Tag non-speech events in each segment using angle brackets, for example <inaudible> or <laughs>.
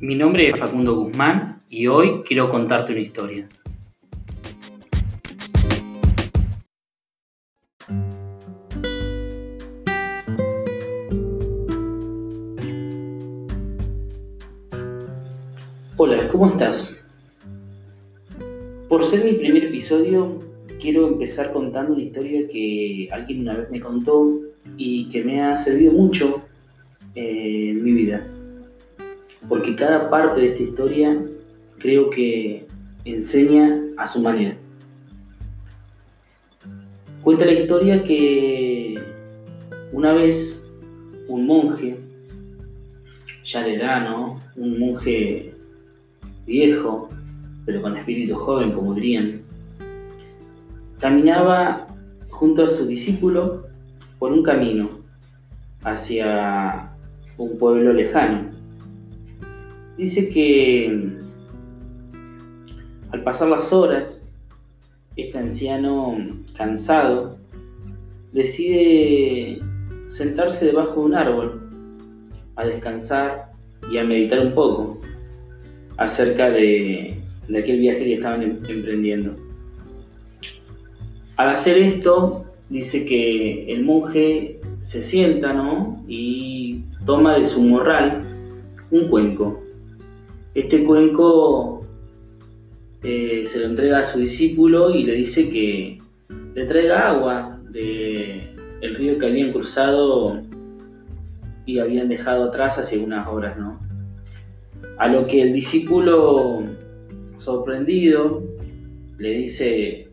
Mi nombre es Facundo Guzmán y hoy quiero contarte una historia. Hola, ¿cómo estás? Por ser mi primer episodio, quiero empezar contando una historia que alguien una vez me contó y que me ha servido mucho eh, en mi vida. Porque cada parte de esta historia creo que enseña a su manera. Cuenta la historia que una vez un monje, ya de edad, ¿no? Un monje viejo, pero con espíritu joven, como dirían, caminaba junto a su discípulo por un camino hacia un pueblo lejano. Dice que al pasar las horas, este anciano cansado decide sentarse debajo de un árbol a descansar y a meditar un poco acerca de, aquel viaje que estaban em, emprendiendo. Al hacer esto, dice que el monje se sienta ¿no? y toma de su morral un cuenco. Este cuenco eh, se lo entrega a su discípulo y le dice que le traiga agua del el río que habían cruzado y habían dejado atrás hace unas horas, ¿no? A lo que el discípulo, sorprendido, le dice,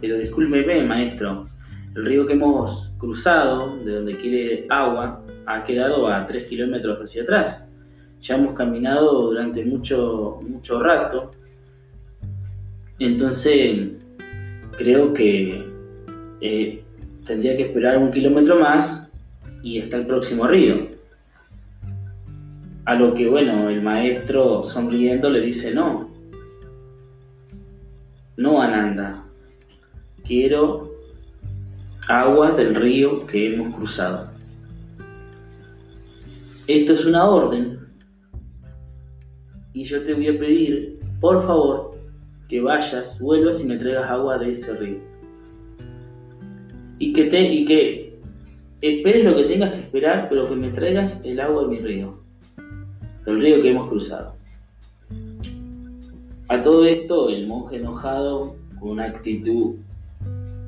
pero discúlpeme, maestro, el río que hemos cruzado, de donde quiere agua, ha quedado a 3 kilómetros hacia atrás. Ya hemos caminado durante mucho, mucho rato. Entonces, creo que eh, tendría que esperar un kilómetro más y está el próximo río. A lo que, bueno, el maestro sonriendo le dice, no, no Ananda, quiero agua del río que hemos cruzado. Esto es una orden y yo te voy a pedir, por favor, que vayas, vuelvas y me traigas agua de ese río. Y que, te, y que esperes lo que tengas que esperar, pero que me traigas el agua de mi río el río que hemos cruzado. A todo esto, el monje enojado, con una actitud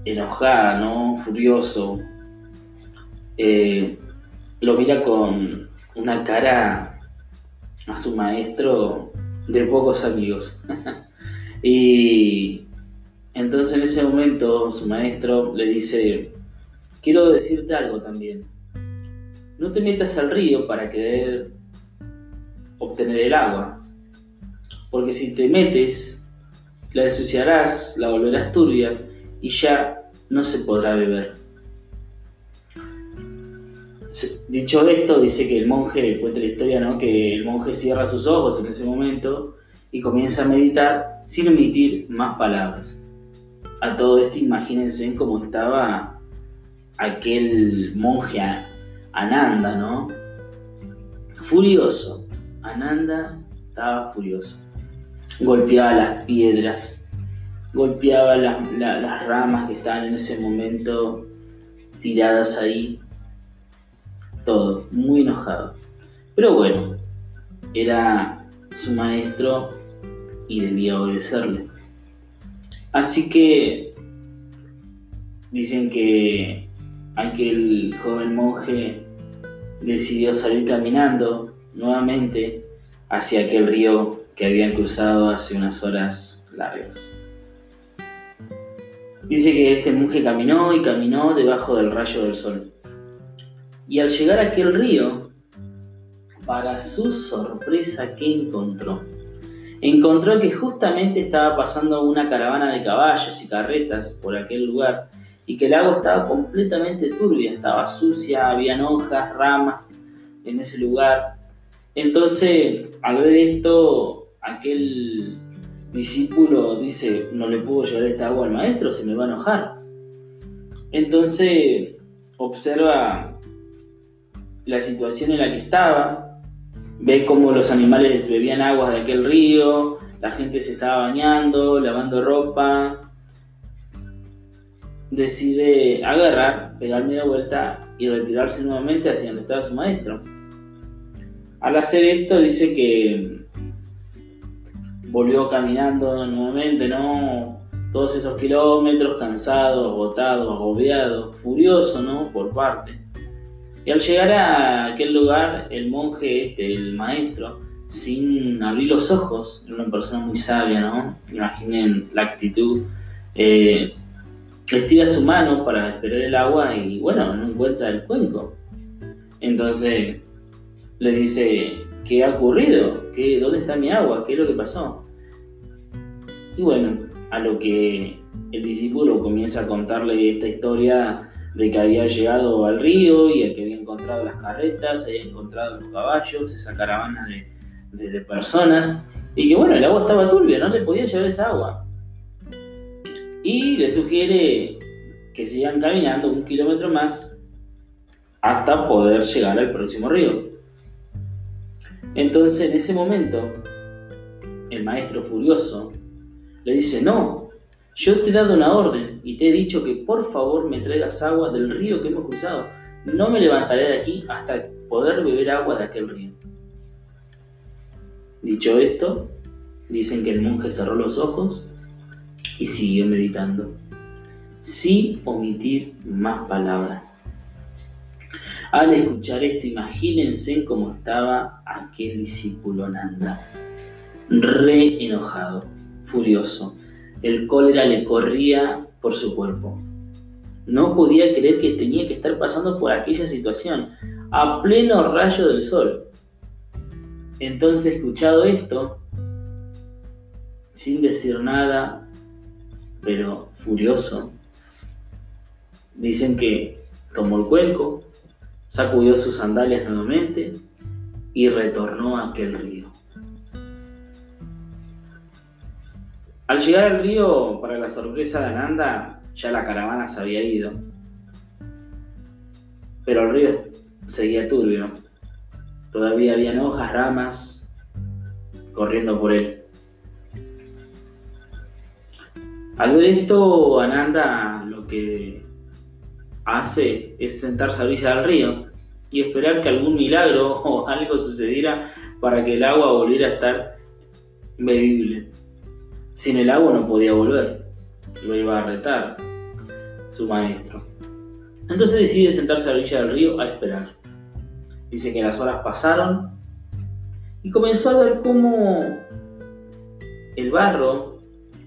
enojada, ¿no? Furioso, eh, lo mira con una cara a su maestro de pocos amigos. <laughs> y entonces en ese momento su maestro le dice, quiero decirte algo también. No te metas al río para querer obtener el agua. Porque si te metes, la ensuciarás, la volverás turbia y ya no se podrá beber. Dicho esto, dice que el monje, cuenta la historia, ¿no? que el monje cierra sus ojos en ese momento y comienza a meditar sin emitir más palabras. A todo esto imagínense cómo estaba aquel monje Ananda, ¿no? Furioso, Ananda estaba furioso. Golpeaba las piedras, golpeaba las ramas que estaban en ese momento tiradas ahí. Todo, muy enojado. Pero bueno, era su maestro y debía obedecerle. Así que dicen que aquel joven monje decidió salir caminando nuevamente hacia aquel río que habían cruzado hace unas horas largas. Dice que este monje caminó y caminó debajo del rayo del sol. Y al llegar a aquel río, para su sorpresa, ¿qué encontró? Encontró que justamente estaba pasando una caravana de caballos y carretas por aquel lugar y que el agua estaba completamente turbia, estaba sucia, habían hojas, ramas en ese lugar entonces, al ver esto, aquel discípulo dice, no le puedo llevar esta agua al maestro, se me va a enojar. Entonces, observa la situación en la que estaba ve cómo los animales bebían agua de aquel río, la gente se estaba bañando, lavando ropa. Decide agarrar, pegar media vuelta y retirarse nuevamente hacia donde estaba su maestro. Al hacer esto dice que volvió caminando nuevamente, ¿no? Todos esos kilómetros, cansado, agotado, agobiado, furioso, ¿no? Por parte. Y al llegar a aquel lugar, el monje, este, el maestro, sin abrir los ojos, era una persona muy sabia, ¿no? Imaginen la actitud. Eh, estira su mano para esperar el agua y bueno, no encuentra el cuenco. Entonces le dice, ¿qué ha ocurrido? ¿Qué, ¿Dónde está mi agua? ¿Qué es lo que pasó? Y bueno, a lo que el discípulo comienza a contarle esta historia de que había llegado al río y que había encontrado las carretas, había encontrado los caballos, esa caravana de, de personas, y que bueno, el agua estaba turbia, no le podía llevar esa agua. Y le sugiere que sigan caminando un kilómetro más hasta poder llegar al próximo río. Entonces en ese momento, el maestro furioso le dice, no, yo te he dado una orden y te he dicho que por favor me traigas agua del río que hemos cruzado. No me levantaré de aquí hasta poder beber agua de aquel río. Dicho esto, dicen que el monje cerró los ojos y siguió meditando, sin omitir más palabras. Al escuchar esto, imagínense cómo estaba aquel discípulo Nanda, re enojado, furioso. El cólera le corría por su cuerpo. No podía creer que tenía que estar pasando por aquella situación, a pleno rayo del sol. Entonces, escuchado esto, sin decir nada, pero furioso, dicen que tomó el cuenco, sacudió sus sandalias nuevamente y retornó a aquel río. Al llegar al río, para la sorpresa de Ananda, ya la caravana se había ido. Pero el río seguía turbio. Todavía habían hojas, ramas corriendo por él. Al ver esto, Ananda lo que hace es sentarse a orilla del río y esperar que algún milagro <laughs> o algo sucediera para que el agua volviera a estar bebible. Sin el agua no podía volver, lo iba a retar su maestro. Entonces decide sentarse a la orilla del río a esperar. Dice que las horas pasaron y comenzó a ver cómo el barro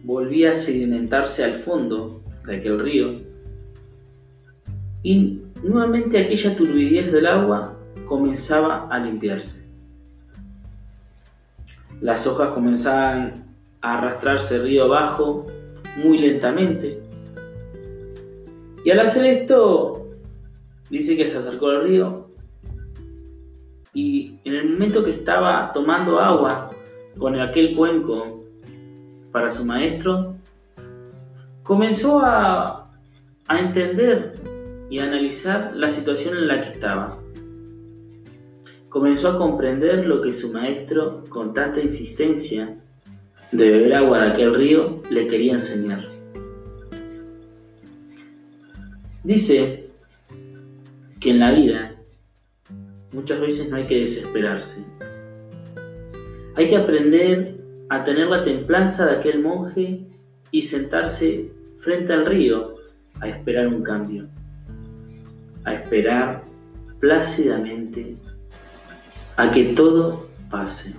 volvía a sedimentarse al fondo de aquel río y nuevamente aquella turbidez del agua comenzaba a limpiarse. Las hojas comenzaban arrastrarse río abajo muy lentamente. Y al hacer esto, dice que se acercó al río y en el momento que estaba tomando agua con aquel cuenco para su maestro, comenzó a, a entender y a analizar la situación en la que estaba. Comenzó a comprender lo que su maestro, con tanta insistencia de beber agua de aquel río, le quería enseñar. Dice que en la vida muchas veces no hay que desesperarse. Hay que aprender a tener la templanza de aquel monje y sentarse frente al río a esperar un cambio a esperar plácidamente a que todo pase.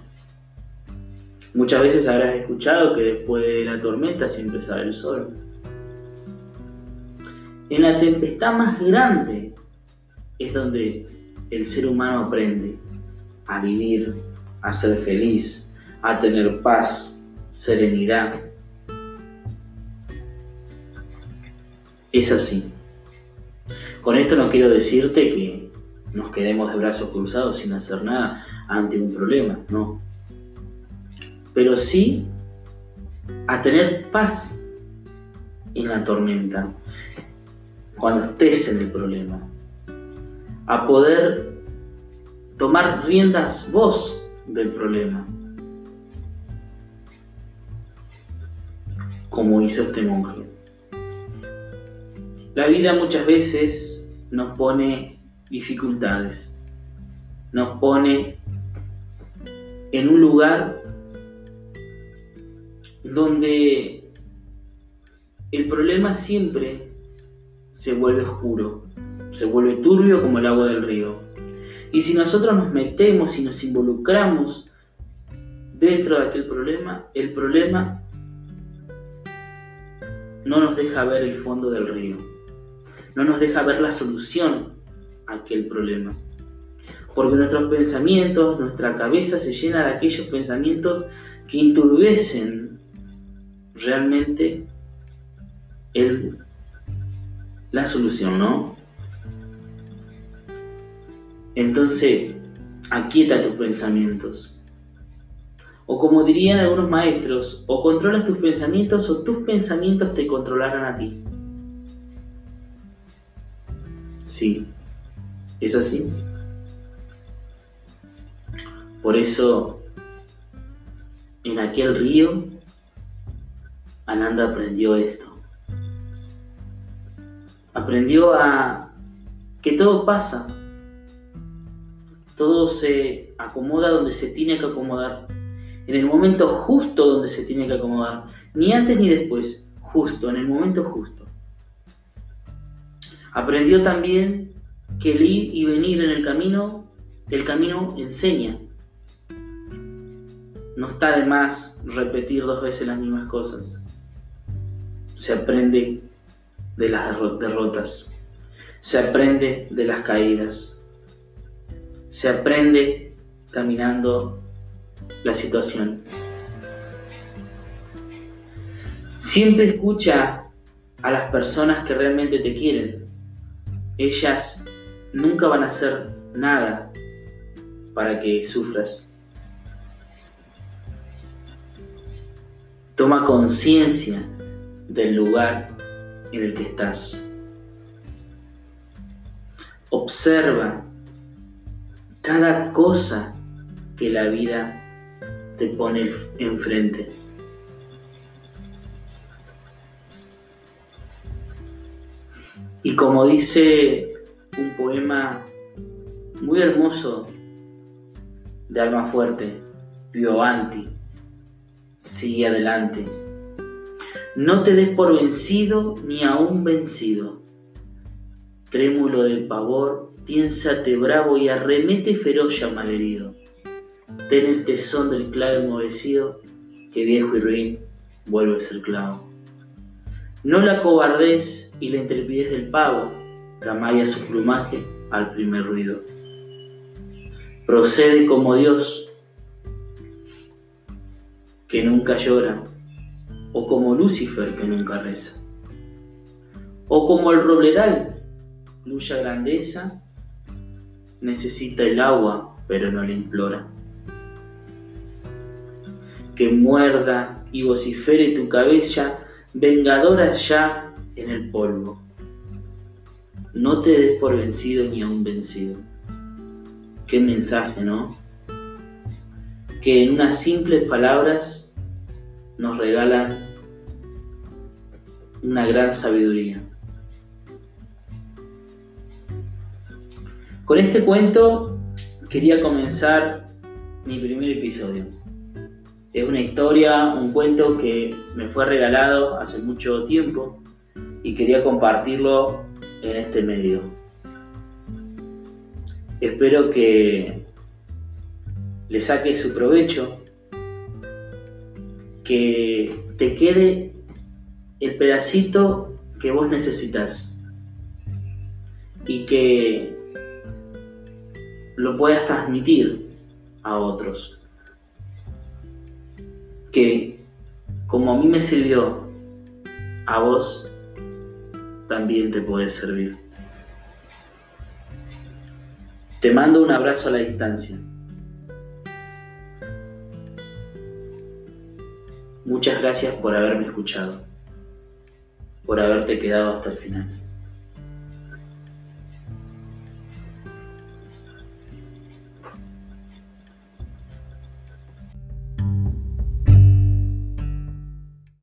Muchas veces habrás escuchado que después de la tormenta siempre sale el sol. En la tempestad más grande es donde el ser humano aprende a vivir, a ser feliz, a tener paz, serenidad. Es así. Con esto no quiero decirte que nos quedemos de brazos cruzados sin hacer nada ante un problema, no. Pero sí a tener paz en la tormenta, cuando estés en el problema, a poder tomar riendas vos del problema, como hizo este monje. La vida muchas veces nos pone dificultades, nos pone en un lugar donde el problema siempre se vuelve oscuro, se vuelve turbio como el agua del río. Y si nosotros nos metemos y nos involucramos dentro de aquel problema, el problema no nos deja ver el fondo del río, no nos deja ver la solución a aquel problema. Porque nuestros pensamientos, nuestra cabeza se llena de aquellos pensamientos que enturbecen realmente la solución, ¿no? Entonces, aquieta tus pensamientos. O como dirían algunos maestros, o controlas tus pensamientos o tus pensamientos te controlarán a ti. Sí, es así. Por eso, en aquel río, Ananda aprendió esto. Aprendió a que todo pasa, todo se acomoda donde se tiene que acomodar, en el momento justo donde se tiene que acomodar, ni antes ni después, justo, en el momento justo. Aprendió también que el ir y venir en el camino, el camino enseña. No está de más repetir dos veces las mismas cosas. Se aprende de las derrotas. Se aprende de las caídas se aprende caminando la situación. Siempre escucha a las personas que realmente te quieren. Ellas nunca van a hacer nada para que sufras. Toma conciencia del lugar en el que estás. Observa cada cosa que la vida te pone enfrente. Y como dice un poema muy hermoso de Alma Fuerte, Pio Anti, sigue adelante. No te des por vencido ni aún vencido. Trémulo de pavor, Piénsate bravo y arremete feroz ya malherido. Ten el tesón del clavo enmohecido, que viejo y ruin vuelve a ser clavo. No la cobardez y la intrepidez del pavo, que amaya su plumaje al primer ruido. Procede como Dios, que nunca llora, o como Lucifer, que nunca reza, o como el robledal, cuya grandeza necesita el agua, pero no le implora. Que muerda y vocifere tu cabeza, vengadora ya en el polvo. No te des por vencido ni aún vencido. Qué mensaje, ¿no? Que en unas simples palabras nos regalan una gran sabiduría. Con este cuento quería comenzar mi primer episodio. Es una historia, un cuento que me fue regalado hace mucho tiempo y quería compartirlo en este medio. Espero que le saque su provecho, que te quede el pedacito que vos necesitas y que lo puedas transmitir a otros. Que como a mí me sirvió, a vos también te puede servir. Te mando un abrazo a la distancia. Muchas gracias por haberme escuchado, por haberte quedado hasta el final.